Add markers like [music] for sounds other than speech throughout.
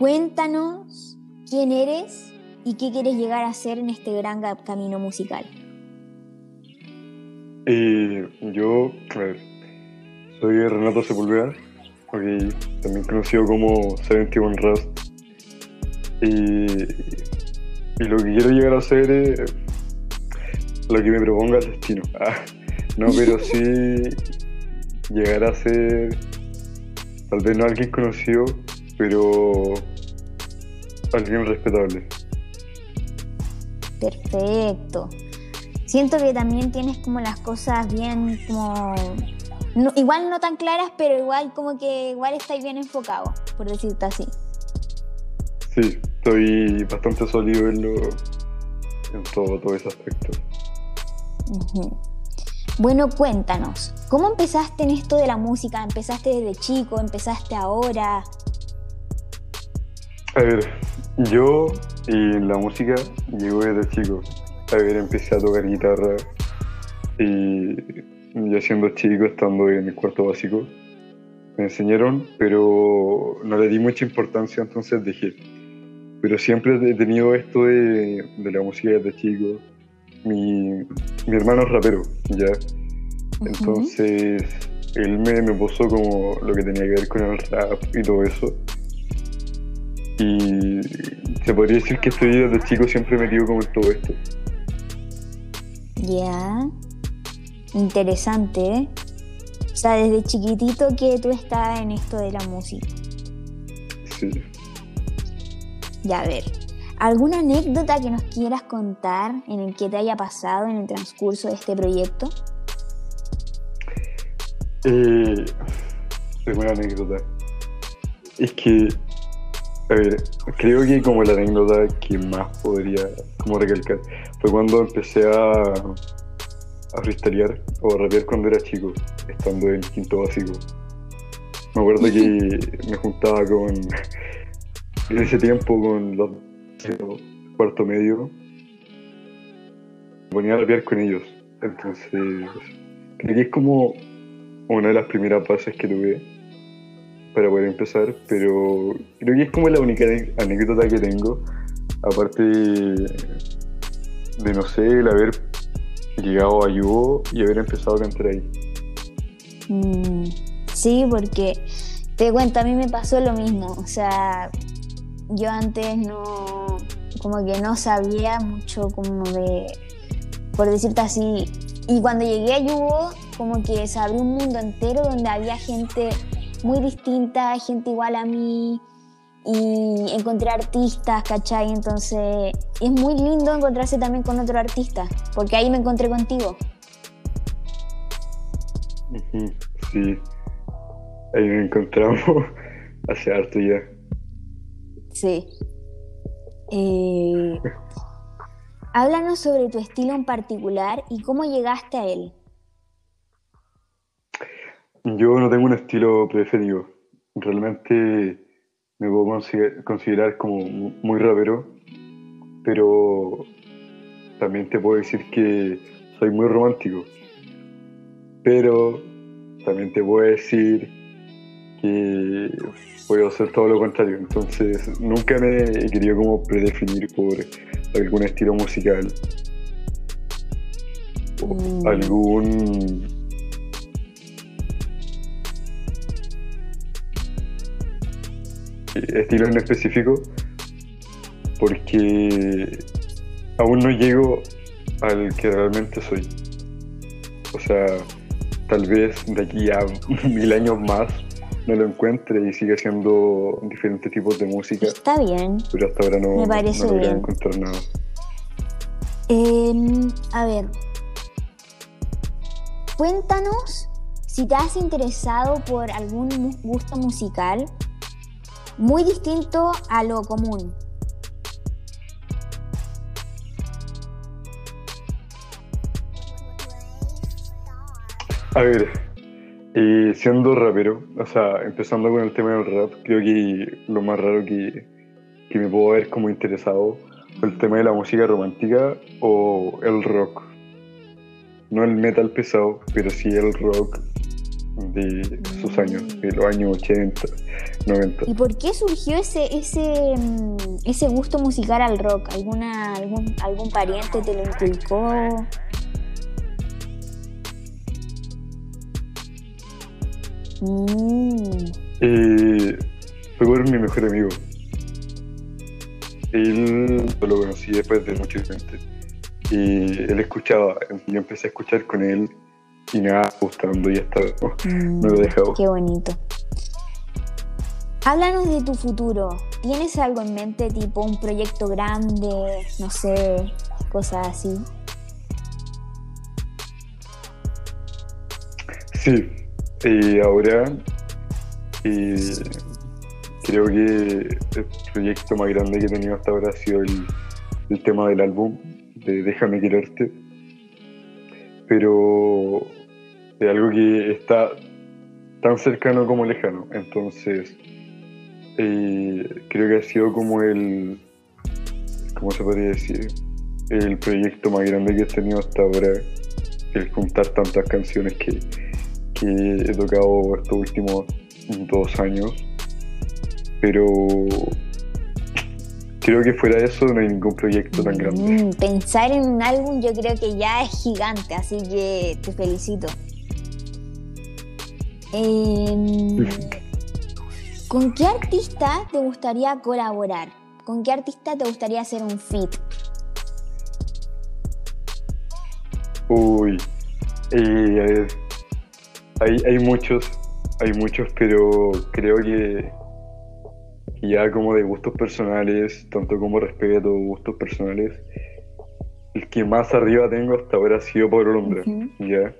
Cuéntanos quién eres y qué quieres llegar a ser en este gran camino musical. Yo, a ver, soy Renato Sepulveda, también conocido como 71 Rust. Y, y lo que quiero llegar a ser es lo que me proponga el destino. [laughs] Ah, no, pero sí [laughs] llegar a ser, tal vez no alguien conocido, pero alguien respetable. Perfecto. Siento que también tienes como las cosas bien como igual no tan claras, pero igual como que igual estáis bien enfocado, por decirte así. Sí, estoy bastante sólido en, en todo, todo ese aspecto. Bueno, cuéntanos, ¿cómo empezaste en esto de la música? ¿Empezaste desde chico? ¿Empezaste ahora? A ver, yo y la música llego desde chico. A ver, empecé a tocar guitarra y ya siendo chico, estando en el cuarto básico, me enseñaron, pero no le di mucha importancia, entonces dejé. Pero siempre he tenido esto de, de la música desde chico. Mi, mi hermano es rapero, ¿ya? Entonces, él me, me puso como lo que tenía que ver con el rap y todo eso. Y se podría decir que estoy desde chico siempre metido como en todo esto. Ya. Interesante, ¿eh? O sea, desde chiquitito que tú estás en esto de la música. Sí. Ya, a ver. ¿Alguna anécdota que nos quieras contar en el que te haya pasado en el transcurso de este proyecto? Eh, una anécdota. Es que, a ver, creo que como la anécdota que más podría como recalcar fue cuando empecé a a freestylear o a rapear cuando era chico, estando en quinto básico. Me acuerdo que me juntaba con, en ese tiempo, con los cuarto medio, me ponía a rapear con ellos. Entonces, creo que es como una de las primeras bases que tuve para poder empezar, pero creo que es como la única anécdota que tengo, aparte de, no sé, el haber llegado a Yugo y haber empezado a cantar ahí. Mm, sí, porque te cuento, a mí me pasó lo mismo. O sea, yo antes no, como que no sabía mucho como de, por decirte así. Y cuando llegué a Yugo, como que se abrió un mundo entero donde había gente muy distinta, gente igual a mí, y encontré artistas, ¿cachai? Entonces es muy lindo encontrarse también con otro artista, porque ahí me encontré contigo. Sí, ahí me encontramos [laughs] hace harto ya. Sí. Eh, [laughs] háblanos sobre tu estilo en particular y cómo llegaste a él. Yo no tengo un estilo preferido. Realmente me puedo considerar como muy rapero, pero también te puedo decir que soy muy romántico. Pero también te puedo decir que puedo hacer todo lo contrario. Entonces nunca me he querido como predefinir por algún estilo musical. O mm. algún estilo en específico porque aún no llego al que realmente soy. O sea, tal vez de aquí a [laughs] mil años más no lo encuentre y siga haciendo diferentes tipos de música. Está bien. Pero hasta ahora no, Me parece no bien. encontrar nada. Em, a ver, cuéntanos si te has interesado por algún gusto musical muy distinto a lo común. A ver, eh, siendo rapero, o sea, empezando con el tema del rap, creo que lo más raro que, que me puedo haber como interesado fue el tema de la música romántica o el rock. No el metal pesado, pero sí el rock de sus años, de los años 80, 90. ¿Y por qué surgió ese, ese, mm, ese gusto musical al rock? ¿Alguna, algún, ¿Algún pariente te lo inculcó? Mm. Eh, mi mejor amigo. Él lo conocí después de mucho tiempo. Y él escuchaba, yo empecé a escuchar con él y me va gustando y hasta Mm, me lo dejaba. Qué bonito. Háblanos de tu futuro. ¿Tienes algo en mente, tipo un proyecto grande, no sé, cosas así? Sí, eh, ahora eh, creo que el proyecto más grande que he tenido hasta ahora ha sido el, el tema del álbum de Déjame quererte, pero es algo que está tan cercano como lejano, entonces eh, creo que ha sido como el, ¿cómo se podría decir? El proyecto más grande que he tenido hasta ahora, el juntar tantas canciones que que he tocado estos últimos dos años, pero creo que fuera de eso no hay ningún proyecto tan grande. Mm, pensar en un álbum yo creo que ya es gigante, así que te felicito. Em, [laughs] ¿Con qué artista te gustaría colaborar? ¿Con qué artista te gustaría hacer un feat? Uy, eh, hay, hay muchos, hay muchos, pero creo que, ya como de gustos personales, tanto como respeto, gustos personales, el que más arriba tengo hasta ahora ha sido Pablo Londra, Ujú. ya.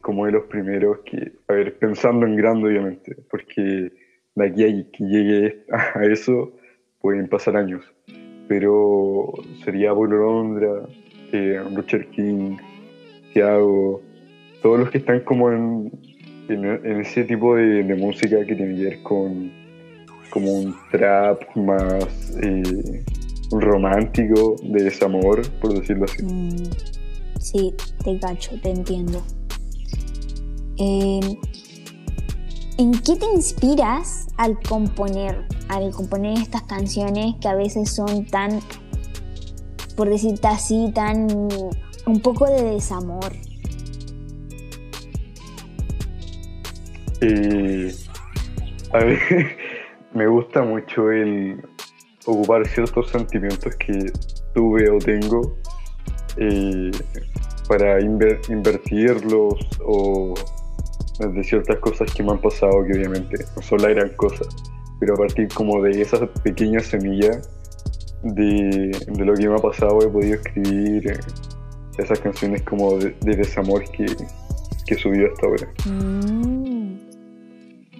Como de los primeros que, a ver, pensando en grande obviamente, porque de aquí a que llegue a eso pueden pasar años, pero sería Pablo Londra, eh, Richard King, Thiago, todos los que están como en, en, ese tipo de, de música que tiene que ver con como un trap más eh, romántico, de desamor, por decirlo así. Mm, sí, te cacho, te entiendo. Em, ¿En qué te inspiras al componer, al componer estas canciones que a veces son tan, por decirte así, tan un poco de desamor? Eh, a ver, [laughs] me gusta mucho el ocupar ciertos sentimientos que tuve o tengo eh, para inver- invertirlos o de ciertas cosas que me han pasado que obviamente no son la gran cosa, pero a partir como de esas pequeñas semillas de, de lo que me ha pasado he podido escribir eh, esas canciones como de, de desamor que, que he subido hasta ahora. Mm,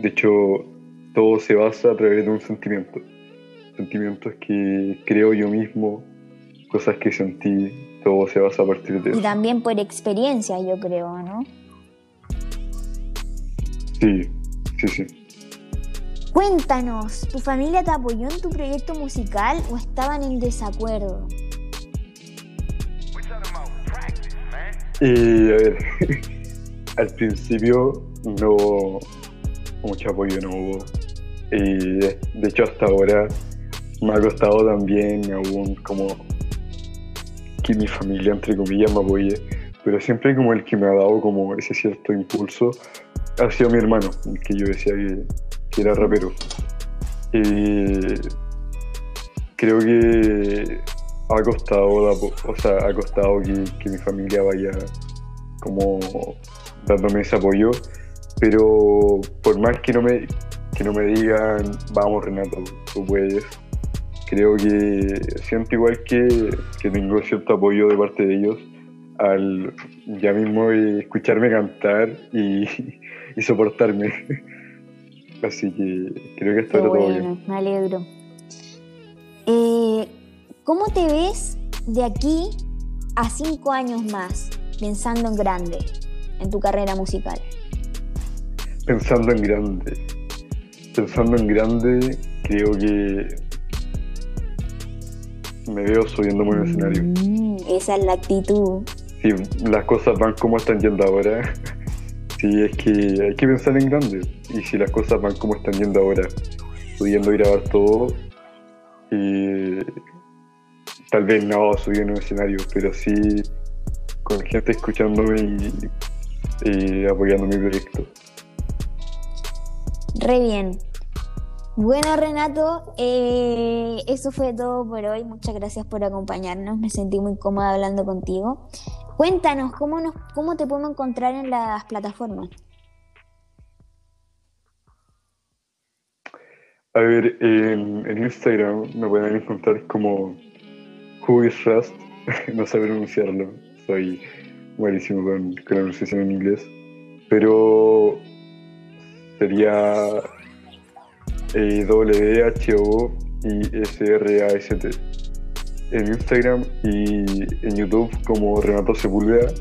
De hecho, todo se basa a través de un sentimiento. Sentimientos que creo yo mismo, cosas que sentí, todo se basa a partir de Y eso. también por experiencia, yo creo, ¿no? Sí, sí, sí. Cuéntanos, ¿tu familia te apoyó en tu proyecto musical o estaban en desacuerdo? Y a ver, [laughs] al principio no mucho apoyo no hubo. Y de de hecho hasta ahora me ha costado también aún como que mi familia entre comillas me apoye. Pero siempre como el que me ha dado como ese cierto impulso ha sido mi hermano, el que yo decía que, era rapero. Y creo que ha costado, o sea, ha costado que, que mi familia vaya como dándome ese apoyo, pero por más que no me, que no me digan, vamos Renato, tú puedes, creo que siento igual que, que tengo cierto apoyo de parte de ellos al ya mismo escucharme cantar y, [laughs] y soportarme. [laughs] Así que creo que ahora todo bien. me alegro. Eh, ¿Cómo te ves de aquí a cinco años más, pensando en grande, en tu carrera musical? Pensando en grande. Pensando en grande, creo que me veo subiéndome a un escenario. Mm, esa es la actitud. Si las cosas van como están yendo ahora, [laughs] Sí, es que hay que pensar en grande. Y si las cosas van como están yendo ahora, pudiendo grabar todo, y tal vez no subir en un escenario, pero sí con gente escuchándome y, apoyando mi proyecto. Re bien. Bueno, Renato, eh, eso fue todo por hoy. Muchas gracias por acompañarnos. Me sentí muy cómoda hablando contigo. Cuéntanos, ¿cómo, nos, cómo te podemos encontrar en las plataformas? A ver, en, Instagram me pueden encontrar como Who is Rust. [laughs] no sé pronunciarlo, soy buenísimo con, la pronunciación en inglés. Pero sería eh, W-H-O y S-R-A-S-T en Instagram y en YouTube como Renato Sepúlveda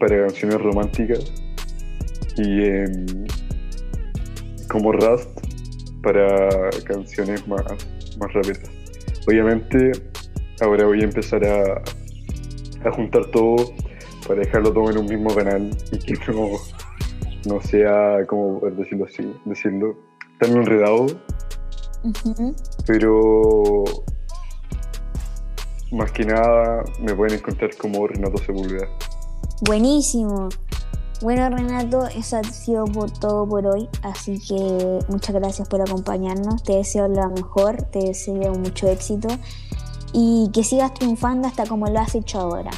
para canciones románticas y en, como Rust para canciones más, más rápidas. Obviamente ahora voy a empezar a, a juntar todo para dejarlo todo en un mismo canal y que no, no sea, como decirlo así, decirlo, tan enredado. Pero más que nada me pueden encontrar como Renato Sepúlveda. Buenísimo. Bueno, Renato, eso ha sido por todo por hoy, así que muchas gracias por acompañarnos. Te deseo lo mejor, te deseo mucho éxito y que sigas triunfando hasta como lo has hecho ahora.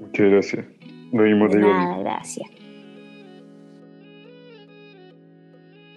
Muchas gracias. Lo mismo Nada, gracias.